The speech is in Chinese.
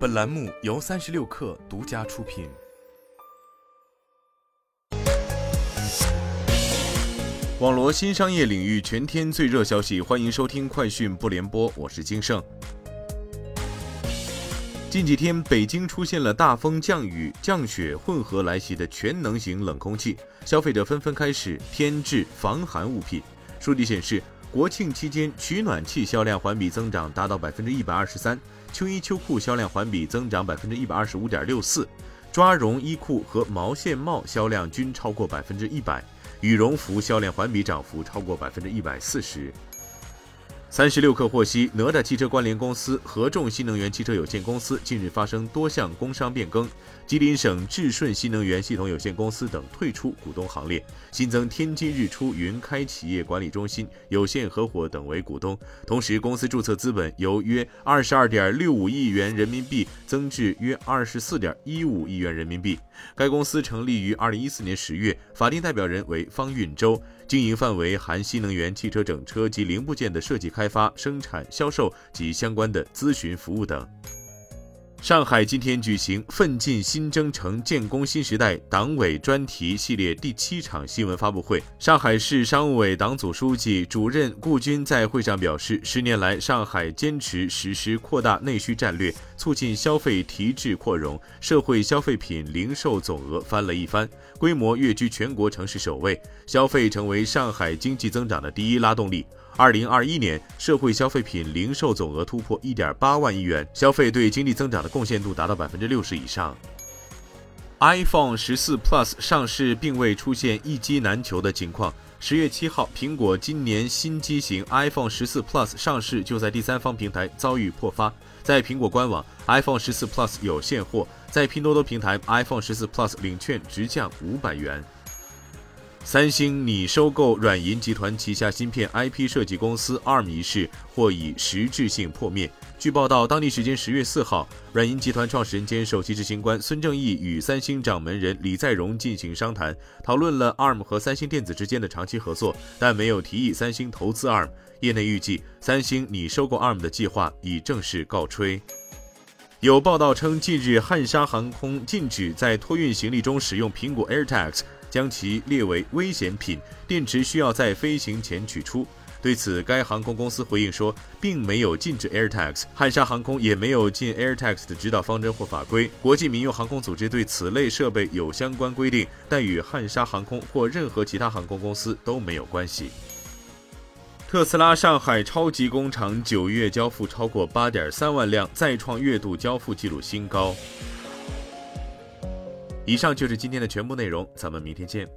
本栏目由三十六氪独家出品。网罗新商业领域全天最热消息，欢迎收听快讯不联播，我是金盛。近几天，北京出现了大风、降雨、降雪混合来袭的全能型冷空气，消费者纷纷开始添置防寒物品。数据显示。国庆期间，取暖器销量环比增长达到百分之一百二十三，秋衣秋裤销量环比增长百分之一百二十五点六四，抓绒衣裤和毛线帽销量均超过百分之一百，羽绒服销量环比涨幅超过百分之一百四十。三十六氪获悉，哪吒汽车关联公司合众新能源汽车有限公司近日发生多项工商变更，吉林省智顺新能源系统有限公司等退出股东行列，新增天津日出云开企业管理中心有限合伙等为股东。同时，公司注册资本由约二十二点六五亿元人民币增至约二十四点一五亿元人民币。该公司成立于二零一四年十月，法定代表人为方运舟。经营范围含新能源汽车整车及零部件的设计、开开发、生产、销售及相关的咨询服务等。上海今天举行“奋进新征程，建功新时代”党委专题系列第七场新闻发布会。上海市商务委党组书记、主任顾军在会上表示，十年来，上海坚持实施扩大内需战略，促进消费提质扩容，社会消费品零售总额翻了一番，规模跃居全国城市首位，消费成为上海经济增长的第一拉动力。二零二一年，社会消费品零售总额突破一点八万亿元，消费对经济增长的贡献度达到百分之六十以上。iPhone 十四 Plus 上市并未出现一机难求的情况。十月七号，苹果今年新机型 iPhone 十四 Plus 上市就在第三方平台遭遇破发，在苹果官网，iPhone 十四 Plus 有现货；在拼多多平台，iPhone 十四 Plus 领券直降五百元。三星拟收购软银集团旗下芯片 IP 设计公司 ARM 一事或已实质性破灭。据报道，当地时间十月四号，软银集团创始人兼首席执行官孙正义与三星掌门人李在镕进行商谈，讨论了 ARM 和三星电子之间的长期合作，但没有提议三星投资 ARM。业内预计，三星拟收购 ARM 的计划已正式告吹。有报道称，近日汉莎航空禁止在托运行李中使用苹果 AirTags。将其列为危险品，电池需要在飞行前取出。对此，该航空公司回应说，并没有禁止 AirTags，汉莎航空也没有禁 AirTags 的指导方针或法规。国际民用航空组织对此类设备有相关规定，但与汉莎航空或任何其他航空公司都没有关系。特斯拉上海超级工厂九月交付超过八点三万辆，再创月度交付记录新高。以上就是今天的全部内容，咱们明天见。